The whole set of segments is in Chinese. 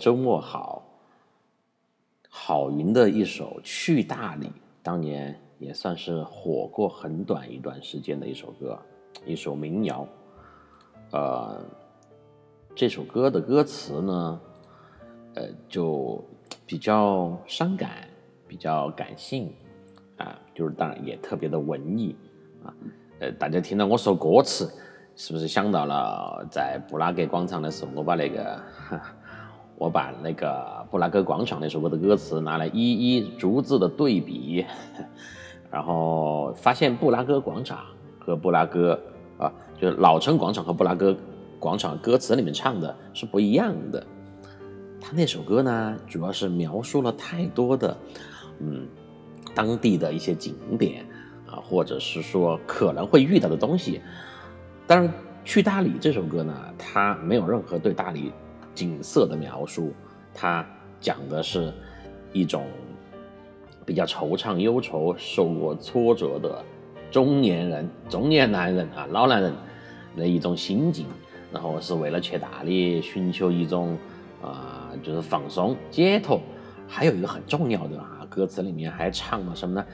周末好。郝云的一首《去大理》，当年也算是火过很短一段时间的一首歌，一首民谣。呃，这首歌的歌词呢，呃，就比较伤感，比较感性啊，就是当然也特别的文艺啊。呃，大家听到我说歌词，是不是想到了在布拉格广场的时候，我把那个。我把那个布拉格广场那首歌的歌词拿来一一逐字的对比，然后发现布拉格广场和布拉格啊，就是老城广场和布拉格广场歌词里面唱的是不一样的。他那首歌呢，主要是描述了太多的嗯当地的一些景点啊，或者是说可能会遇到的东西。但是去大理这首歌呢，它没有任何对大理。景色的描述，它讲的是一种比较惆怅忧愁、受过挫折的中年人、中年男人啊，老男人的一种心境。然后是为了去大理寻求一种啊，就是放松、解脱。还有一个很重要的啊，歌词里面还唱了什么呢？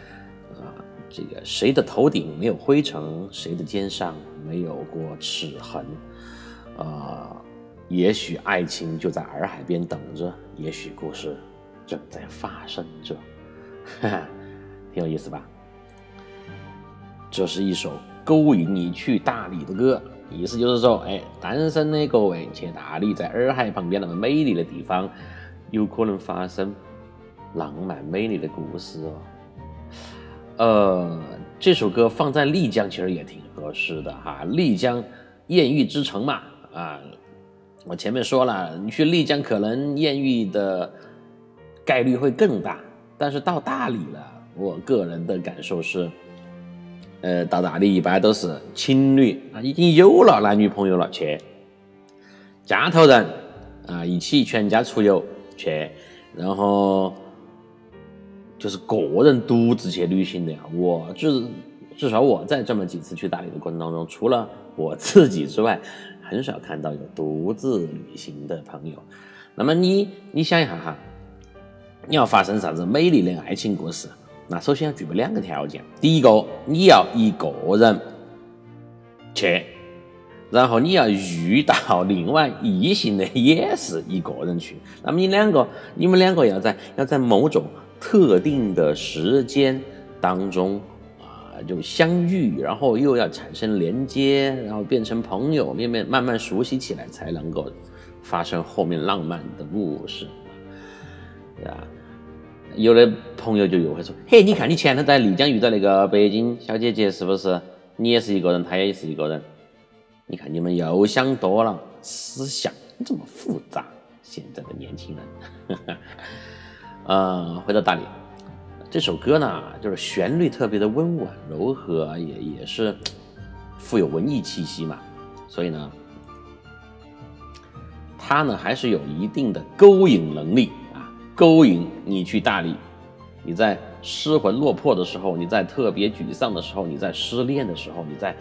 啊，这个谁的头顶没有灰尘，谁的肩上没有过齿痕，啊。也许爱情就在洱海边等着，也许故事正在发生着，哈哈，挺有意思吧？这是一首勾引你去大理的歌，意思就是说，哎，单身的各位去大理，在洱海旁边那么美丽的地方，有可能发生浪漫美丽的故事哦。呃，这首歌放在丽江其实也挺合适的哈，丽江艳遇之城嘛，啊。我前面说了，你去丽江可能艳遇的概率会更大，但是到大理了，我个人的感受是，呃，到大理一般都是情侣啊，已经有了男女朋友了去，家头人啊一起全家出游去，然后就是个人独自去旅行的呀。我至至少我在这么几次去大理的过程当中，除了我自己之外。很少看到有独自旅行的朋友。那么你你想一下哈，你要发生啥子美丽的爱情故事？那首先要具备两个条件：第一个，你要一个人去；然后你要遇到另外异性的也是一个人去。那么你两个，你们两个要在要在某种特定的时间当中。就相遇，然后又要产生连接，然后变成朋友，慢慢慢慢熟悉起来，才能够发生后面浪漫的故事，对吧？有的朋友就又会说：“嘿，你看你前头在丽江遇到那个北京小姐姐，是不是？你也是一个人，她也是一个人。你看你们又想多了，思想这么复杂，现在的年轻人。呃，回到大理。”这首歌呢，就是旋律特别的温婉柔和，也也是富有文艺气息嘛。所以呢，它呢还是有一定的勾引能力啊，勾引你去大理。你在失魂落魄的时候，你在特别沮丧的时候，你在失恋的时候，你在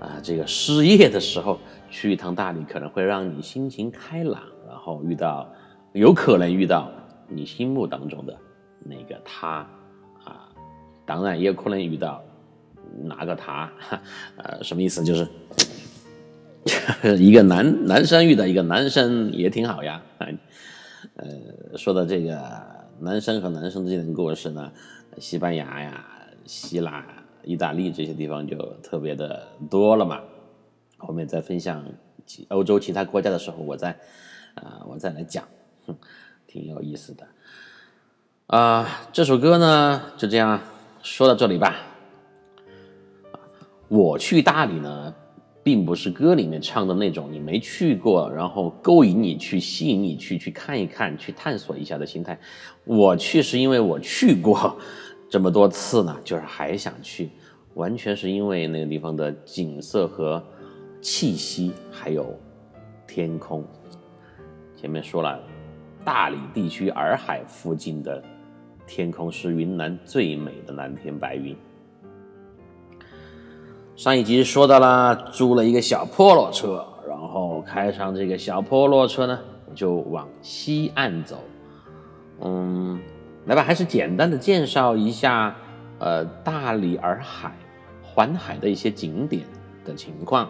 啊这个失业的时候，去一趟大理可能会让你心情开朗，然后遇到有可能遇到你心目当中的那个他啊，当然也有可能遇到哪个他，呃，什么意思？就是 一个男男生遇到一个男生也挺好呀，呃，说到这个。男生和男生之间的故事呢，西班牙呀、希腊、意大利这些地方就特别的多了嘛。后面再分享欧洲其他国家的时候，我再啊，我再来讲，挺有意思的。啊，这首歌呢就这样说到这里吧。我去大理呢。并不是歌里面唱的那种你没去过，然后勾引你去、吸引你去、去看一看、去探索一下的心态。我去是因为我去过这么多次呢，就是还想去，完全是因为那个地方的景色和气息，还有天空。前面说了，大理地区洱海附近的天空是云南最美的蓝天白云。上一集说到了，租了一个小破落车，然后开上这个小破落车呢，就往西岸走。嗯，来吧，还是简单的介绍一下，呃，大理洱海环海的一些景点的情况。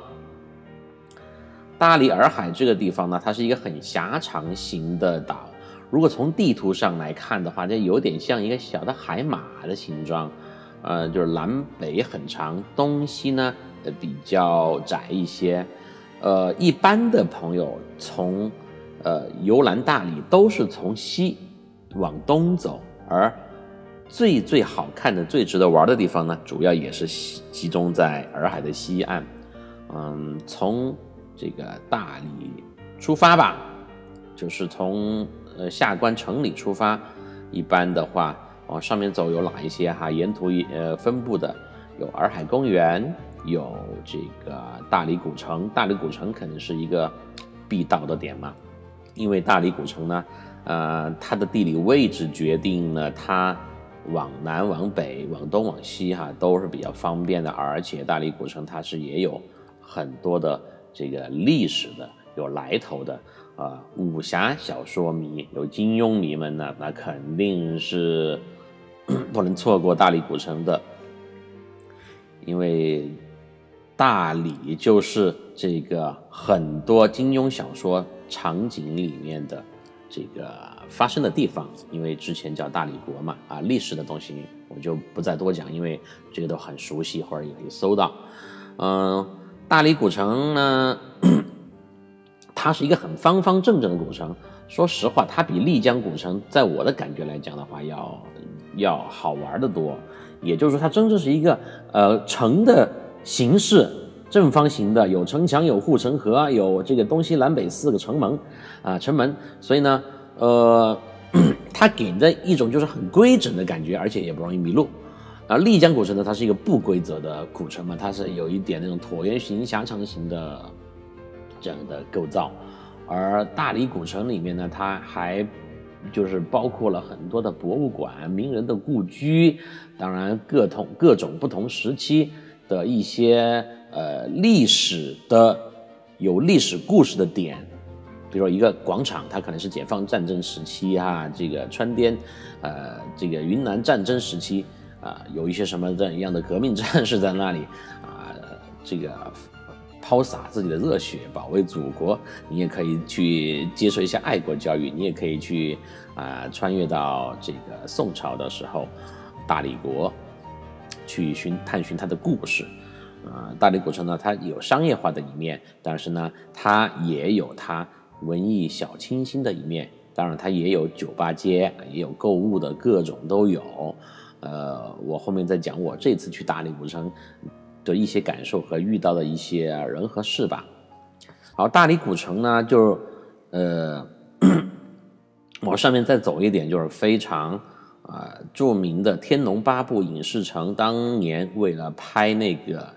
大理洱海这个地方呢，它是一个很狭长型的岛，如果从地图上来看的话，这有点像一个小的海马的形状。呃，就是南北很长，东西呢比较窄一些。呃，一般的朋友从呃游览大理都是从西往东走，而最最好看的、最值得玩的地方呢，主要也是集中在洱海的西岸。嗯，从这个大理出发吧，就是从呃下关城里出发，一般的话。往上面走有哪一些哈？沿途呃分布的有洱海公园，有这个大理古城。大理古城肯定是一个必到的点嘛，因为大理古城呢，呃，它的地理位置决定了它往南、往北、往东、往西哈都是比较方便的。而且大理古城它是也有很多的这个历史的、有来头的。啊，武侠小说迷有金庸迷们呢，那肯定是。不能错过大理古城的，因为大理就是这个很多金庸小说场景里面的这个发生的地方。因为之前叫大理国嘛，啊，历史的东西我就不再多讲，因为这个都很熟悉，或者也可以搜到。嗯，大理古城呢，它是一个很方方正正的古城。说实话，它比丽江古城，在我的感觉来讲的话，要。要好玩的多，也就是说，它真正是一个呃城的形式，正方形的，有城墙，有护城河，有这个东西南北四个城门，啊城门，所以呢，呃，它给的一种就是很规整的感觉，而且也不容易迷路。而丽江古城呢，它是一个不规则的古城嘛，它是有一点那种椭圆形、狭长形的这样的构造，而大理古城里面呢，它还。就是包括了很多的博物馆、名人的故居，当然各同各种不同时期的一些呃历史的有历史故事的点，比如说一个广场，它可能是解放战争时期哈，这个川滇呃这个云南战争时期啊，有一些什么这样的革命战士在那里啊，这个。抛洒自己的热血，保卫祖国。你也可以去接受一下爱国教育，你也可以去啊，穿越到这个宋朝的时候，大理国去寻探寻它的故事。啊，大理古城呢，它有商业化的一面，但是呢，它也有它文艺小清新的一面。当然，它也有酒吧街，也有购物的各种都有。呃，我后面再讲我这次去大理古城。的一些感受和遇到的一些人和事吧。好，大理古城呢，就呃往上面再走一点，就是非常啊著名的《天龙八部》影视城。当年为了拍那个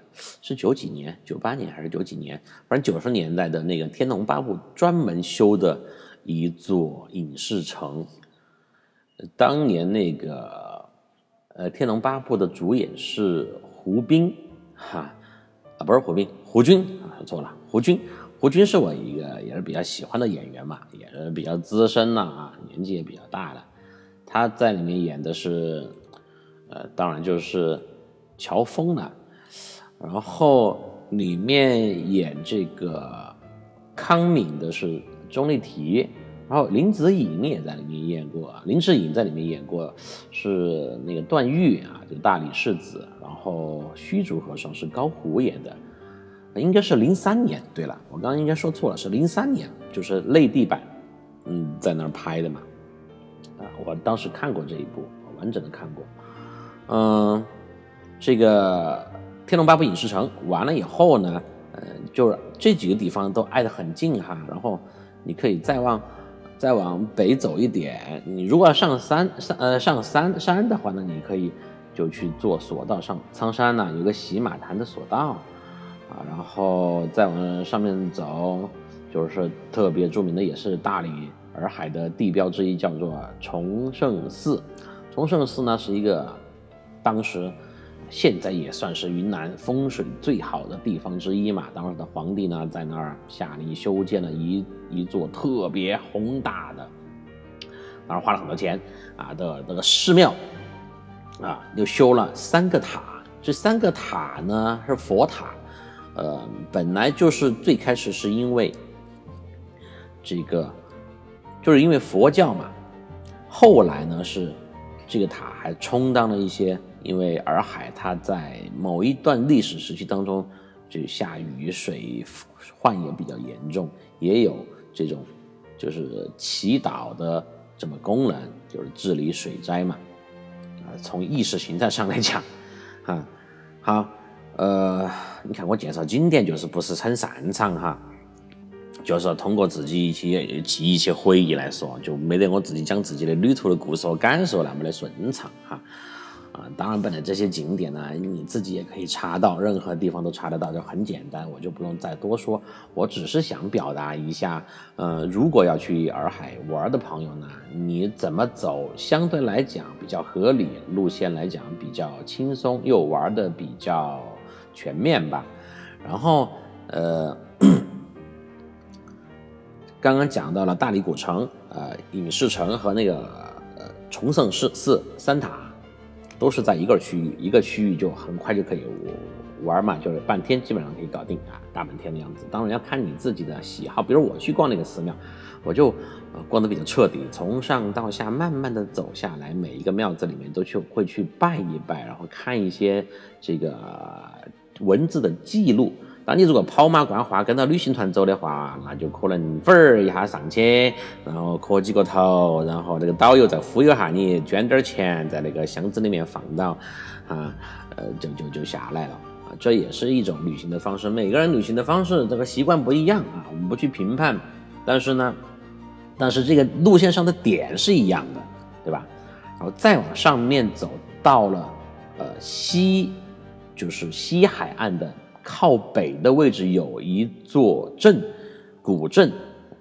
是九几年，九八年还是九几年？反正九十年代的那个《天龙八部》专门修的一座影视城。当年那个呃，《天龙八部》的主演是胡兵，哈啊，不是胡兵，胡军啊，错了，胡军。胡军是我一个也是比较喜欢的演员嘛，也是比较资深了啊，年纪也比较大了。他在里面演的是，呃，当然就是乔峰了。然后里面演这个康敏的是钟丽缇，然后林子颖也在里面演过，林志颖在里面演过是那个段誉啊，就大理世子。然后虚竹和尚是高虎演的。应该是零三年，对了，我刚刚应该说错了，是零三年，就是内地版，嗯，在那儿拍的嘛，啊，我当时看过这一部，完整的看过，嗯，这个《天龙八部》影视城完了以后呢，呃，就是这几个地方都挨得很近哈，然后你可以再往再往北走一点，你如果要上山上呃上山山的话呢，你可以就去坐索道上苍山呢，有个洗马潭的索道。啊，然后再往上面走，就是特别著名的，也是大理洱海的地标之一，叫做崇圣寺。崇圣寺呢是一个当时现在也算是云南风水最好的地方之一嘛。当时的皇帝呢在那儿下令修建了一一座特别宏大的，当然花了很多钱啊的那个寺庙啊，又修了三个塔。这三个塔呢是佛塔。呃，本来就是最开始是因为这个，就是因为佛教嘛。后来呢，是这个塔还充当了一些，因为洱海它在某一段历史时期当中，就下雨水患也比较严重，也有这种就是祈祷的这么功能，就是治理水灾嘛。啊，从意识形态上来讲，啊，好。呃，你看我介绍景点就是不是很擅长哈，就是通过自己一些记、一些回忆来说，就没得我自己讲自己的旅途的故事和感受那么的顺畅哈。啊，当然，本来这些景点呢，你自己也可以查到，任何地方都查得到，就很简单，我就不用再多说。我只是想表达一下，呃，如果要去洱海玩的朋友呢，你怎么走相对来讲比较合理，路线来讲比较轻松，又玩的比较。全面吧，然后呃，刚刚讲到了大理古城、呃影视城和那个呃崇圣寺寺三塔，都是在一个区域，一个区域就很快就可以玩嘛，就是半天基本上可以搞定啊，大半天的样子。当然要看你自己的喜好，比如我去逛那个寺庙，我就呃逛得比较彻底，从上到下慢慢的走下来，每一个庙子里面都去会去拜一拜，然后看一些这个。文字的记录，当你如果跑马观花跟着旅行团走的话，那就可能粉儿一下上去，然后磕几个头，然后那个导游再忽悠下你，捐点钱在那个箱子里面放到，啊，呃，就就就下来了啊，这也是一种旅行的方式。每个人旅行的方式这个习惯不一样啊，我们不去评判，但是呢，但是这个路线上的点是一样的，对吧？然后再往上面走到了呃西。就是西海岸的靠北的位置有一座镇，古镇，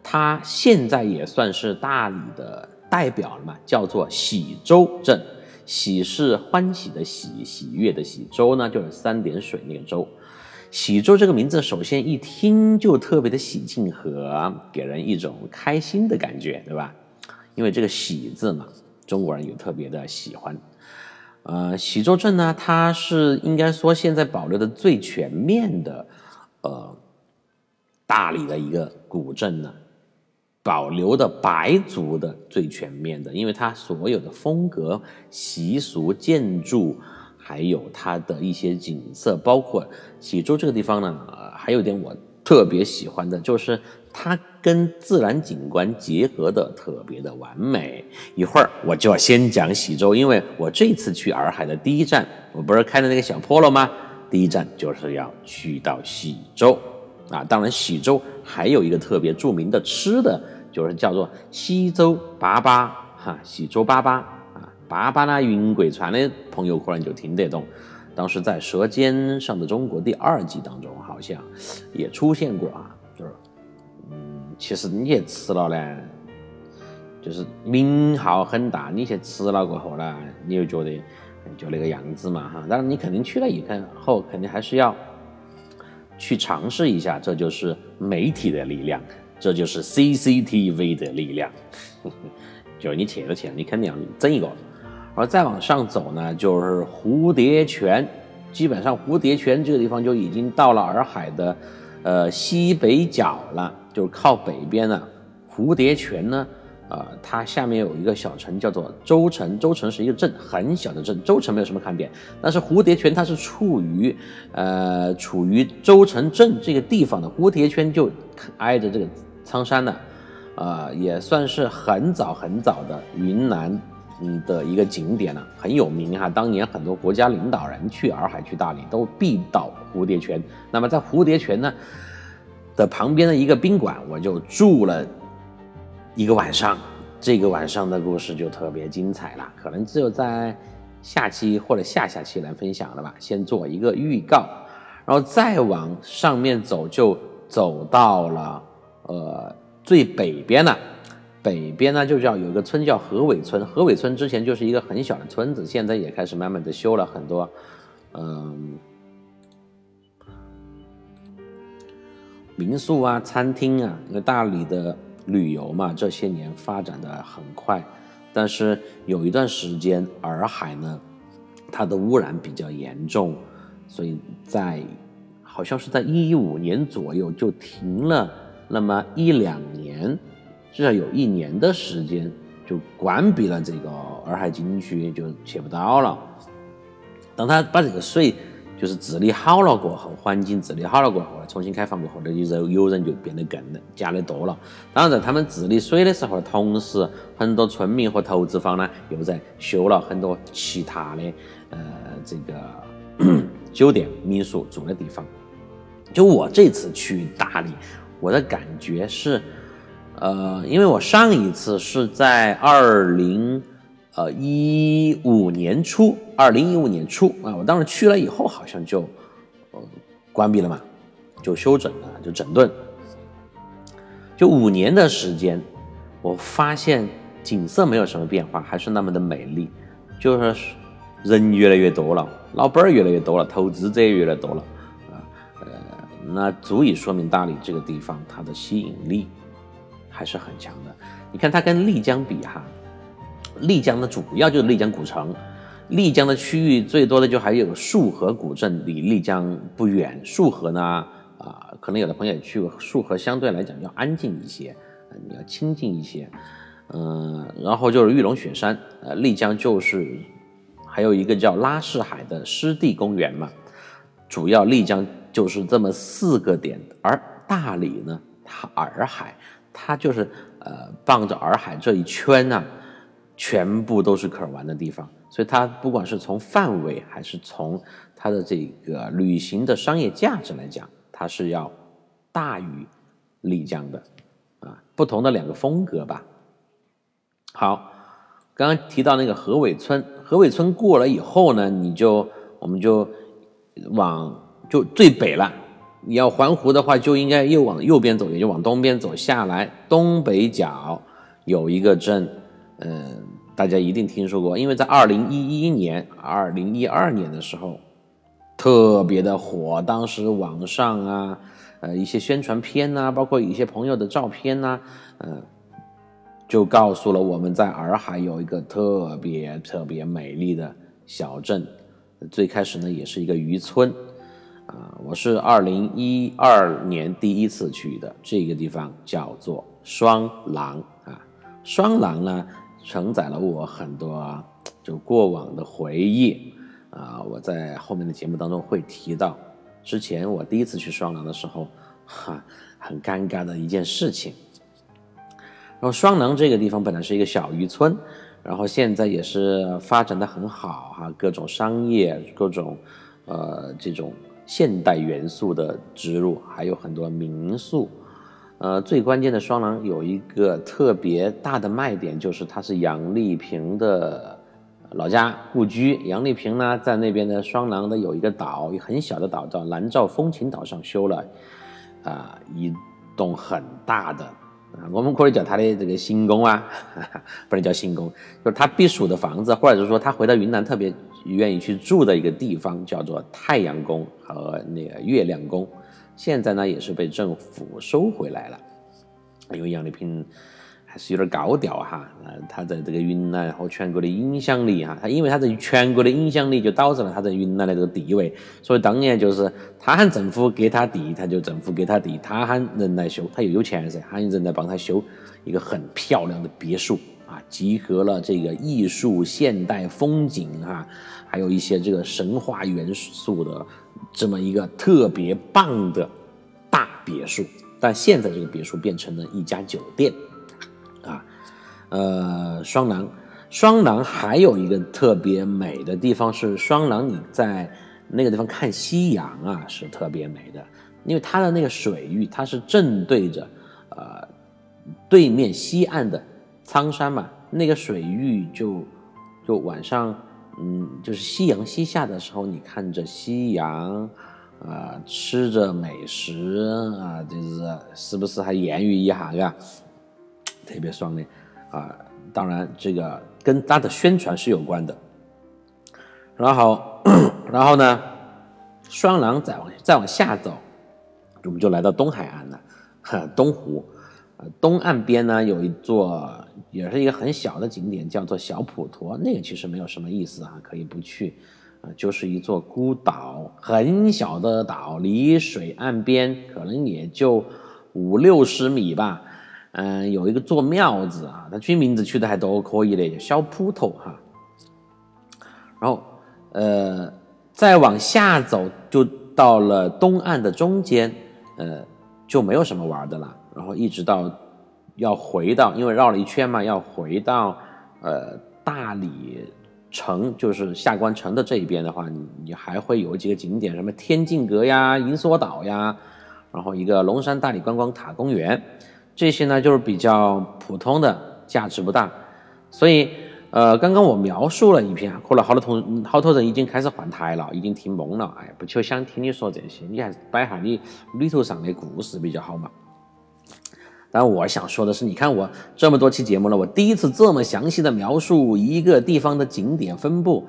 它现在也算是大理的代表了嘛，叫做喜洲镇。喜是欢喜的喜，喜悦的喜，洲呢就是三点水那个洲。喜洲这个名字，首先一听就特别的喜庆和给人一种开心的感觉，对吧？因为这个喜字嘛，中国人有特别的喜欢。呃，喜洲镇呢，它是应该说现在保留的最全面的，呃，大理的一个古镇呢，保留的白族的最全面的，因为它所有的风格、习俗、建筑，还有它的一些景色，包括喜洲这个地方呢，还有点我特别喜欢的就是。它跟自然景观结合的特别的完美。一会儿我就要先讲喜洲，因为我这次去洱海的第一站，我不是开的那个小坡了吗？第一站就是要去到喜洲啊。当然，喜洲还有一个特别著名的吃的，就是叫做西洲粑粑哈。喜洲粑粑啊，粑粑呢，云贵川的朋友可能就听得懂。当时在《舌尖上的中国》第二季当中，好像也出现过啊，就是嗯，其实你也吃了呢，就是名号很大，你去吃了过后呢，你又觉得就那个样子嘛哈。当然你肯定去了以后，肯定还是要去尝试一下，这就是媒体的力量，这就是 CCTV 的力量。就你去了去了，你肯定要整一个。而再往上走呢，就是蝴蝶泉，基本上蝴蝶泉这个地方就已经到了洱海的，呃西北角了，就是靠北边了。蝴蝶泉呢，呃，它下面有一个小城叫做周城，周城是一个镇，很小的镇，周城没有什么看点。但是蝴蝶泉它是处于，呃，处于周城镇这个地方的，蝴蝶泉就挨着这个苍山呢，呃，也算是很早很早的云南。嗯的一个景点呢，很有名哈。当年很多国家领导人去洱海、去大理都必到蝴蝶泉。那么在蝴蝶泉呢的旁边的一个宾馆，我就住了一个晚上。这个晚上的故事就特别精彩了，可能只有在下期或者下下期来分享了吧。先做一个预告，然后再往上面走，就走到了呃最北边了。北边呢，就叫有一个村叫河尾村。河尾村之前就是一个很小的村子，现在也开始慢慢的修了很多，嗯，民宿啊、餐厅啊。因为大理的旅游嘛，这些年发展的很快，但是有一段时间洱海呢，它的污染比较严重，所以在好像是在一五年左右就停了那么一两年。至少有一年的时间就关闭了这个洱海景区，就去不到了。当他把这个水就是治理好了过后，环境治理好了过后，重新开放过后，那有有人就变得更加的多了。当然，在他们治理水的时候，同时很多村民和投资方呢，又在修了很多其他的呃这个 酒店、民宿住的地方。就我这次去大理，我的感觉是。呃，因为我上一次是在二零呃一五年初，二零一五年初啊，我当时去了以后，好像就呃关闭了嘛，就休整了，就整顿。就五年的时间，我发现景色没有什么变化，还是那么的美丽，就是人越来越多了，老板儿越来越多了，投资者也越来越多了啊，呃，那足以说明大理这个地方它的吸引力。还是很强的。你看它跟丽江比哈，丽江的主要就是丽江古城，丽江的区域最多的就还有束河古镇，离丽江不远。束河呢，啊，可能有的朋友也去过，束河相对来讲要安静一些，你要清静一些。嗯，然后就是玉龙雪山，呃，丽江就是还有一个叫拉市海的湿地公园嘛。主要丽江就是这么四个点，而大理呢，它洱海。它就是呃，傍着洱海这一圈呢，全部都是可玩的地方，所以它不管是从范围还是从它的这个旅行的商业价值来讲，它是要大于丽江的啊，不同的两个风格吧。好，刚刚提到那个河尾村，河尾村过了以后呢，你就我们就往就最北了。你要环湖的话，就应该又往右边走，也就往东边走下来。东北角有一个镇，嗯，大家一定听说过，因为在二零一一年、二零一二年的时候特别的火。当时网上啊，呃，一些宣传片呐，包括一些朋友的照片呐，嗯，就告诉了我们在洱海有一个特别特别美丽的小镇。最开始呢，也是一个渔村。啊，我是二零一二年第一次去的这个地方，叫做双廊啊。双廊呢，承载了我很多啊就过往的回忆啊。我在后面的节目当中会提到，之前我第一次去双廊的时候，哈，很尴尬的一件事情。然后双廊这个地方本来是一个小渔村，然后现在也是发展的很好哈，各种商业，各种呃这种。现代元素的植入，还有很多民宿，呃，最关键的双廊有一个特别大的卖点，就是它是杨丽萍的老家故居，杨丽萍呢在那边的双廊的有一个岛，很小的岛叫南诏风情岛上修了啊一栋很大的啊，我们可以叫他的这个行宫啊，不能叫行宫，就是他避暑的房子，或者是说他回到云南特别愿意去住的一个地方，叫做太阳宫和那个月亮宫。现在呢也是被政府收回来了，因为杨丽萍。还是有点高调哈，呃，她在这个云南和全国的影响力哈，她因为她在全国的影响力，就导致了她在云南的这个地位。所以当年就是他喊政府给他地，他就政府给他地；他喊人来修，他又有钱噻，喊人来帮他修一个很漂亮的别墅啊，集合了这个艺术、现代风景哈，还有一些这个神话元素的这么一个特别棒的大别墅。但现在这个别墅变成了一家酒店。啊，呃，双廊，双廊还有一个特别美的地方是双廊，你在那个地方看夕阳啊，是特别美的，因为它的那个水域，它是正对着呃对面西岸的苍山嘛，那个水域就就晚上，嗯，就是夕阳西下的时候，你看着夕阳，啊，吃着美食啊，就是是不是还言语一下，嘎？特别爽的啊！当然，这个跟它的宣传是有关的。然后，然后呢，双廊再往再往下走，我们就来到东海岸了，东湖。东岸边呢有一座，也是一个很小的景点，叫做小普陀。那个其实没有什么意思啊，可以不去啊，就是一座孤岛，很小的岛，离水岸边可能也就五六十米吧。嗯，有一个座庙子啊，它取名字取的还都可以的，叫小铺头哈。然后，呃，再往下走就到了东岸的中间，呃，就没有什么玩的了。然后一直到要回到，因为绕了一圈嘛，要回到呃大理城，就是下关城的这一边的话，你你还会有几个景点，什么天境阁呀、银梭岛呀，然后一个龙山大理观光塔公园。这些呢就是比较普通的，价值不大，所以呃，刚刚我描述了一篇，可能好多同好多人已经开始换台了，已经听懵了，哎，不就想听你说这些，你还是摆下你旅途上的故事比较好嘛。但我想说的是，你看我这么多期节目了，我第一次这么详细的描述一个地方的景点分布，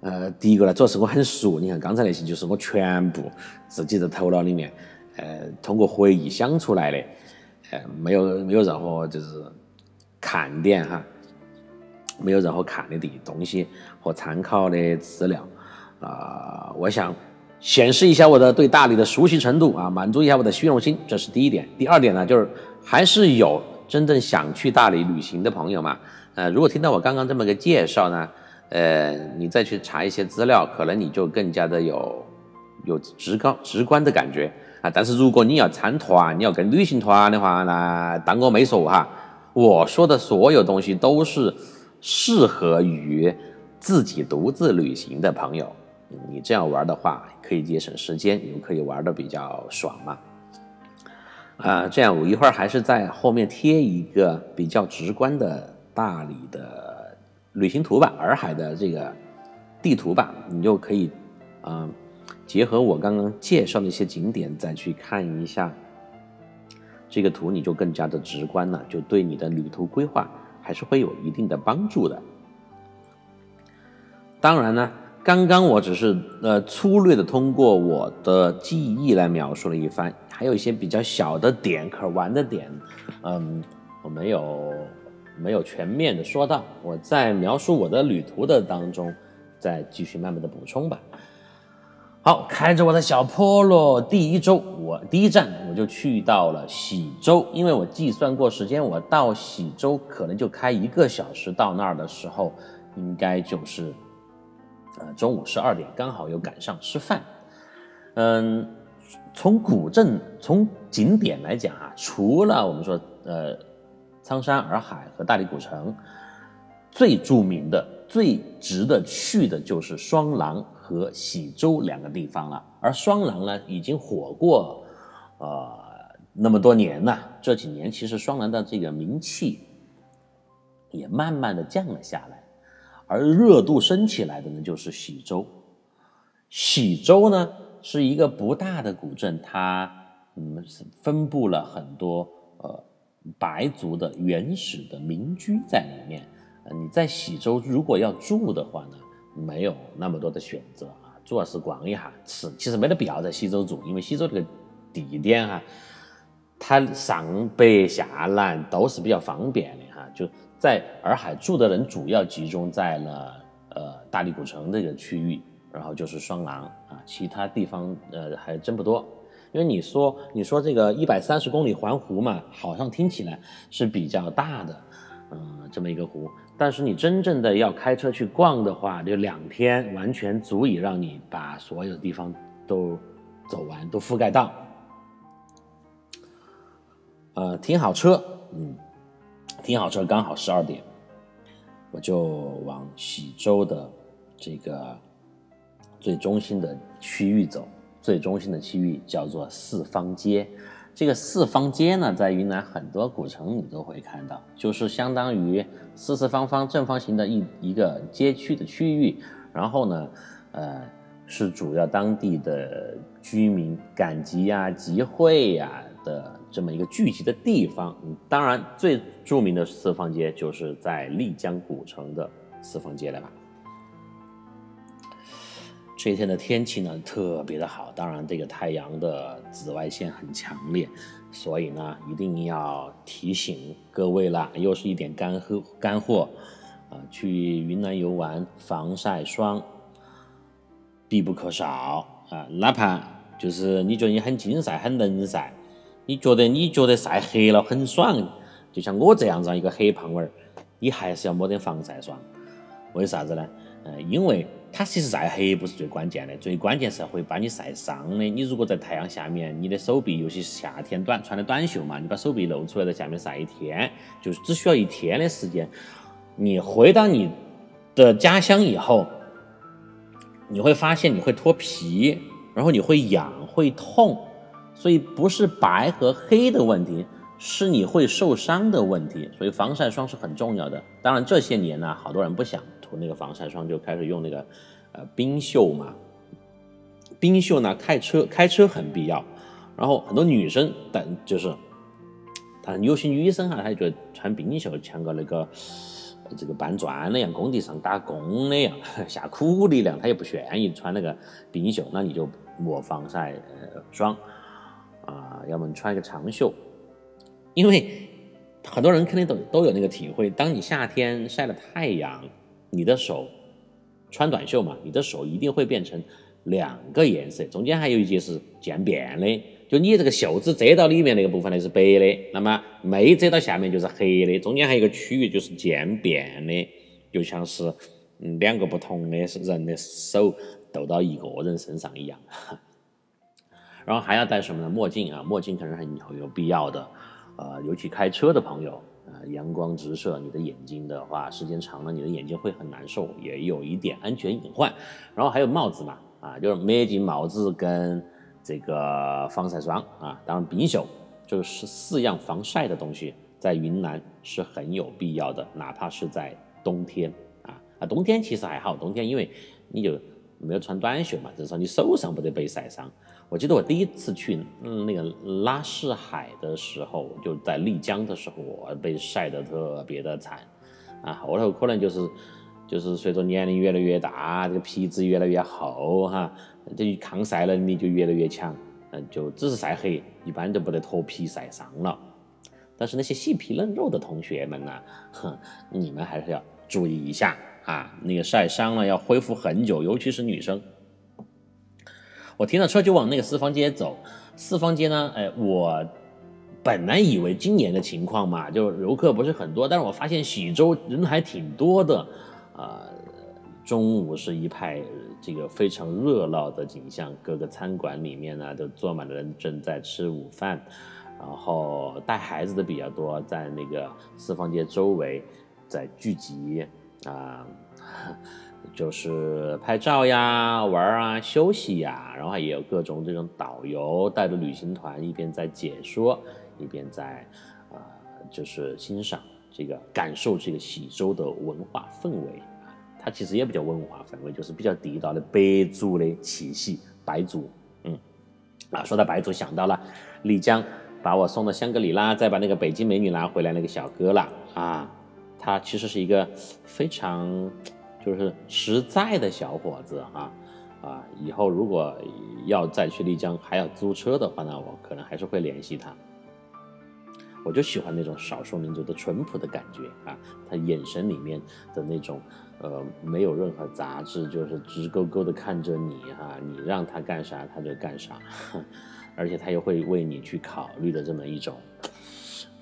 呃，第一个呢，主要是我很熟，你看刚才那些就是我全部自己的头脑里面，呃，通过回忆想出来的。呃没有没有任何就是看点哈，没有任何看的地东西和参考的资料啊，我想显示一下我的对大理的熟悉程度啊，满足一下我的虚荣心，这是第一点。第二点呢，就是还是有真正想去大理旅行的朋友嘛，呃，如果听到我刚刚这么个介绍呢，呃，你再去查一些资料，可能你就更加的有有直高直观的感觉。啊，但是如果你要参团，你要跟旅行团的话，那当我没说哈。我说的所有东西都是适合于自己独自旅行的朋友。你这样玩的话，可以节省时间，你们可以玩的比较爽嘛。啊，这样我一会儿还是在后面贴一个比较直观的大理的旅行图吧，洱海的这个地图吧，你就可以，嗯。结合我刚刚介绍的一些景点，再去看一下这个图，你就更加的直观了，就对你的旅途规划还是会有一定的帮助的。当然呢，刚刚我只是呃粗略的通过我的记忆来描述了一番，还有一些比较小的点可玩的点，嗯，我没有没有全面的说到，我在描述我的旅途的当中，再继续慢慢的补充吧。好，开着我的小 Polo，，第一周我第一站我就去到了喜洲，因为我计算过时间，我到喜洲可能就开一个小时，到那儿的时候应该就是呃中午十二点，刚好又赶上吃饭。嗯，从古镇从景点来讲啊，除了我们说呃苍山洱海和大理古城，最著名的、最值得去的就是双廊。和喜洲两个地方了，而双廊呢已经火过，呃那么多年了。这几年其实双廊的这个名气也慢慢的降了下来，而热度升起来的呢，就是喜洲。喜洲呢是一个不大的古镇，它嗯分布了很多呃白族的原始的民居在里面。呃，你在喜洲如果要住的话呢，没有那么多的选择啊，主要是逛一下吃，其实没得必要在喜洲住，因为喜洲这个地点哈，它上北下南都是比较方便的哈，就在洱海住的人主要集中在了呃大理古城这个区域，然后就是双廊啊，其他地方呃还真不多，因为你说你说这个一百三十公里环湖嘛，好像听起来是比较大的，嗯，这么一个湖。但是你真正的要开车去逛的话，就两天完全足以让你把所有的地方都走完，都覆盖到。呃，停好车，嗯，停好车，刚好十二点，我就往喜洲的这个最中心的区域走。最中心的区域叫做四方街。这个四方街呢，在云南很多古城你都会看到，就是相当于四四方方正方形的一一个街区的区域，然后呢，呃，是主要当地的居民赶集呀、集会呀的这么一个聚集的地方。当然，最著名的四方街就是在丽江古城的四方街了吧。这一天的天气呢特别的好，当然这个太阳的紫外线很强烈，所以呢一定要提醒各位啦，又是一点干货干货啊！去云南游玩，防晒霜必不可少啊！哪怕就是你觉得你很精晒、很能晒，你觉得你觉得晒黑了很爽，就像我这样子一个黑胖娃儿，你还是要抹点防晒霜。为啥子呢？呃，因为它其实晒黑不是最关键的，最关键是会把你晒伤的。你如果在太阳下面，你的手臂，尤其是夏天短穿的短袖嘛，你把手臂露出来在下面晒一天，就是只需要一天的时间。你回到你的家乡以后，你会发现你会脱皮，然后你会痒会痛，所以不是白和黑的问题，是你会受伤的问题。所以防晒霜是很重要的。当然这些年呢，好多人不想涂。那个防晒霜就开始用那个，呃，冰袖嘛。冰袖呢，开车开车很必要。然后很多女生，但就是，她有些女生哈，她就觉得穿冰袖像个那个这个搬砖那样，工地上打工那样，下苦力量，她也不愿意穿那个冰袖。那你就抹防晒呃霜啊，要么你穿一个长袖，因为很多人肯定都都有那个体会，当你夏天晒了太阳。你的手穿短袖嘛，你的手一定会变成两个颜色，中间还有一节是渐变的。就你这个袖子遮到里面那个部分呢是白的，那么没遮到下面就是黑的，中间还有一个区域就是渐变的，就像是嗯两个不同的人的手斗到一个人身上一样。然后还要戴什么呢？墨镜啊，墨镜可能很有必要的，呃，尤其开车的朋友。啊，阳光直射你的眼睛的话，时间长了，你的眼睛会很难受，也有一点安全隐患。然后还有帽子嘛，啊，就是墨镜、帽子跟这个防晒霜啊，当然冰袖，就是四样防晒的东西，在云南是很有必要的，哪怕是在冬天啊啊，冬天其实还好，冬天因为你就没有穿短袖嘛，至少你手上不得被晒伤。我记得我第一次去嗯那个拉市海的时候，就在丽江的时候，我被晒得特别的惨啊。后头可能就是就是随着年龄越来越大，这个皮质越来越厚哈，这抗晒能力就越来越强，嗯，就只是晒黑，一般就不得脱皮晒伤了。但是那些细皮嫩肉的同学们呢，哼，你们还是要注意一下啊，那个晒伤了要恢复很久，尤其是女生。我停了车就往那个四方街走，四方街呢，哎，我本来以为今年的情况嘛，就游客不是很多，但是我发现喜洲人还挺多的，啊，中午是一派这个非常热闹的景象，各个餐馆里面呢都坐满了人正在吃午饭，然后带孩子的比较多，在那个四方街周围在聚集啊。就是拍照呀、玩啊、休息呀，然后也有各种这种导游带着旅行团，一边在解说，一边在啊，就是欣赏这个、感受这个喜洲的文化氛围啊，它其实也比较文化氛围，就是比较地道的白族的气息，白族。嗯，啊，说到白族，想到了丽江把我送到香格里拉，再把那个北京美女拿回来那个小哥了啊，他其实是一个非常就是实在的小伙子啊啊，以后如果要再去丽江还要租车的话呢，我可能还是会联系他。我就喜欢那种少数民族的淳朴的感觉啊，他眼神里面的那种，呃，没有任何杂质，就是直勾勾的看着你哈，你让他干啥他就干啥，而且他又会为你去考虑的这么一种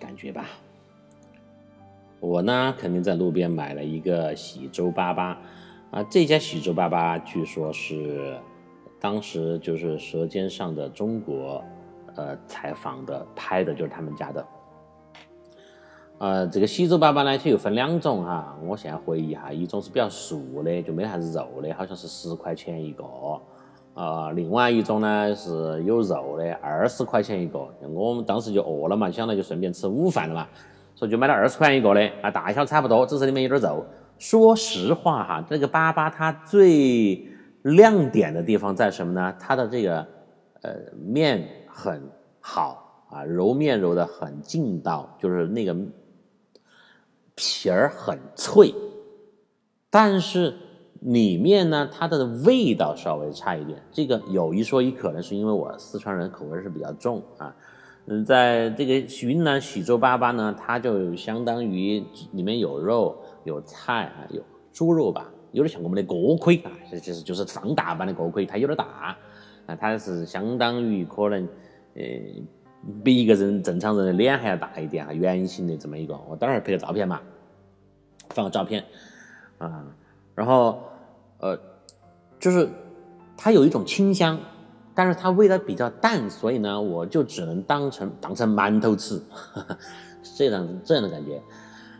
感觉吧。我呢，肯定在路边买了一个喜洲粑粑啊，这家喜洲粑粑据说是当时就是《舌尖上的中国》呃采访的拍的，就是他们家的。呃，这个喜洲粑粑呢，它又分两种哈。我现在回忆哈，一种是比较素的，就没啥子肉的，好像是十块钱一个。啊，另外一种呢是有肉的，二十块钱一个。我们当时就饿了嘛，想来就顺便吃午饭了嘛，就买了二十块钱一个的。啊，大小差不多，只是里面有点肉。说实话哈，这个粑粑它最亮点的地方在什么呢？它的这个呃面很好啊，揉面揉的很劲道，就是那个。皮儿很脆，但是里面呢，它的味道稍微差一点。这个有一说一，可能是因为我四川人口味是比较重啊。嗯，在这个云南喜洲粑粑呢，它就相当于里面有肉、有菜啊，有猪肉吧，有点像我们的锅盔啊，其实就是放大版的锅盔，它有点大啊，它是相当于可能呃。比一个人正常人的脸还要大一点啊，圆形的这么一个，我等会儿拍个照片嘛，放个照片啊，然后呃，就是它有一种清香，但是它味道比较淡，所以呢，我就只能当成当成馒头吃，这样这样的感觉。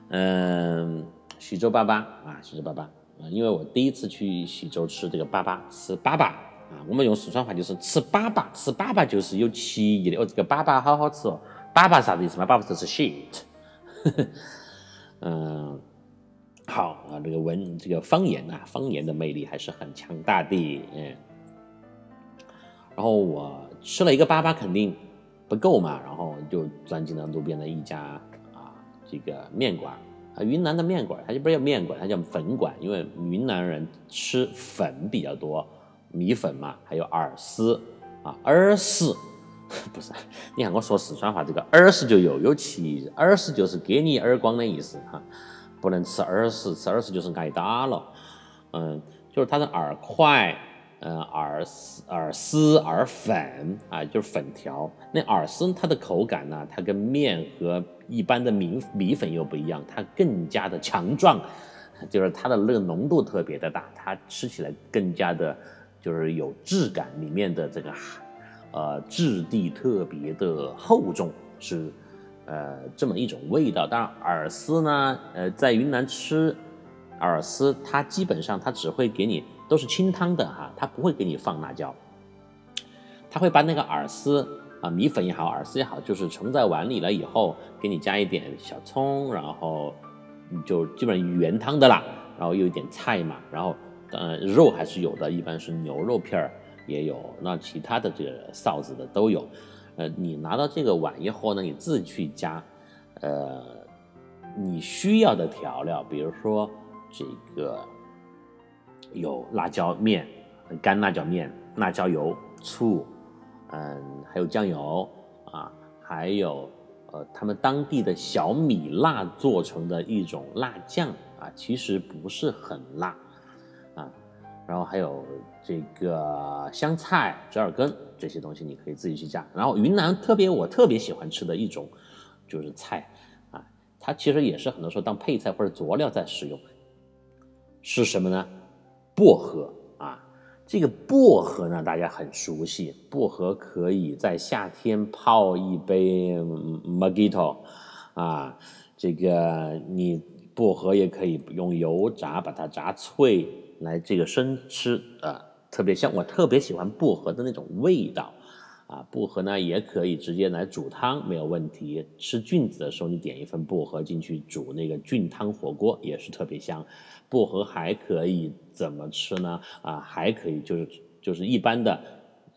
嗯，徐州粑粑啊，徐州粑粑啊，因为我第一次去徐州吃这个粑粑，吃粑粑。啊，我们用四川话就是吃粑粑，吃粑粑就是有歧义的哦。这个粑粑好好吃哦，粑粑啥子意思嘛？粑粑就是 shit。嗯，好啊，这个文这个方言啊，方言的魅力还是很强大的。嗯，然后我吃了一个粑粑，肯定不够嘛，然后就钻进了路边的一家啊这个面馆啊，云南的面馆，它就不叫面馆，它叫粉馆，因为云南人吃粉比较多。米粉嘛，还有饵丝啊，饵丝 不是？你看我说四川话，这个饵丝就又有歧义饵丝就是给你耳光的意思哈，不能吃饵丝，吃饵丝就是挨打了。嗯，就是它的饵块，呃，饵丝、饵丝、饵粉啊，就是粉条。那饵丝它的口感呢，它跟面和一般的米米粉又不一样，它更加的强壮，就是它的那个浓度特别的大，它吃起来更加的。就是有质感，里面的这个，呃，质地特别的厚重，是，呃，这么一种味道。当然，饵丝呢，呃，在云南吃饵丝，它基本上它只会给你都是清汤的哈，它不会给你放辣椒，它会把那个饵丝啊，米粉也好，饵丝也好，就是盛在碗里了以后，给你加一点小葱，然后就基本上原汤的啦，然后又一点菜嘛，然后。呃，肉还是有的，一般是牛肉片儿也有，那其他的这个臊子的都有。呃，你拿到这个碗以后呢，你自己去加，呃，你需要的调料，比如说这个有辣椒面、干辣椒面、辣椒油、醋，嗯，还有酱油啊，还有呃他们当地的小米辣做成的一种辣酱啊，其实不是很辣啊。然后还有这个香菜、折耳根这些东西，你可以自己去加。然后云南特别我特别喜欢吃的一种就是菜啊，它其实也是很多时候当配菜或者佐料在使用，是什么呢？薄荷啊，这个薄荷呢大家很熟悉，薄荷可以在夏天泡一杯 Mojito 啊，这个你薄荷也可以用油炸，把它炸脆。来这个生吃啊，特别香，我特别喜欢薄荷的那种味道，啊，薄荷呢也可以直接来煮汤，没有问题。吃菌子的时候，你点一份薄荷进去煮那个菌汤火锅也是特别香。薄荷还可以怎么吃呢？啊，还可以就是就是一般的，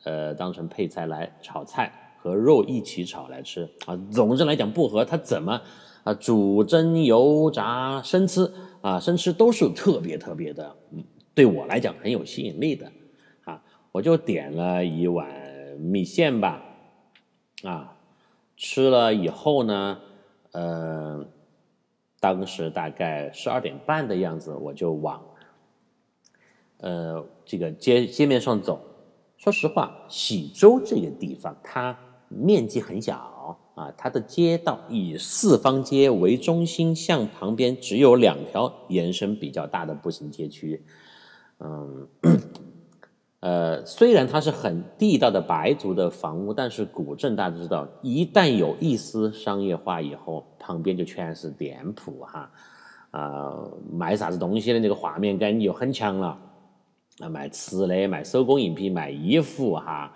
呃，当成配菜来炒菜，和肉一起炒来吃啊。总之来讲，薄荷它怎么啊煮、蒸、油炸、生吃啊，生吃都是特别特别的，嗯，对我来讲很有吸引力的啊。我就点了一碗米线吧，啊，吃了以后呢，呃。当时大概十二点半的样子，我就往呃这个街街面上走。说实话，喜洲这个地方它面积很小啊，它的街道以四方街为中心，向旁边只有两条延伸比较大的步行街区，嗯。呃，虽然它是很地道的白族的房屋，但是古镇大家知道，一旦有一丝商业化以后，旁边就全是店铺哈，啊，卖啥子东西的那个画面感就很强了，啊，卖吃的，卖手工艺品，卖衣服哈，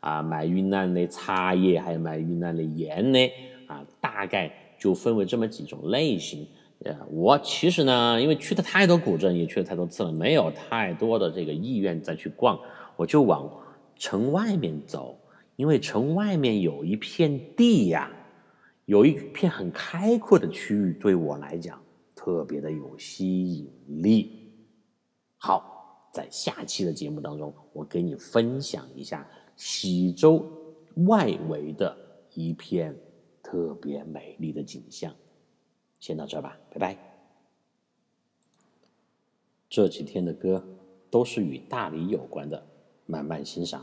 啊，卖云南的茶叶，还有卖云南的烟的，啊，大概就分为这么几种类型。我其实呢，因为去的太多古镇，也去了太多次了，没有太多的这个意愿再去逛，我就往城外面走，因为城外面有一片地呀，有一片很开阔的区域，对我来讲特别的有吸引力。好，在下期的节目当中，我给你分享一下喜洲外围的一片特别美丽的景象。先到这吧，拜拜。这几天的歌都是与大理有关的，慢慢欣赏。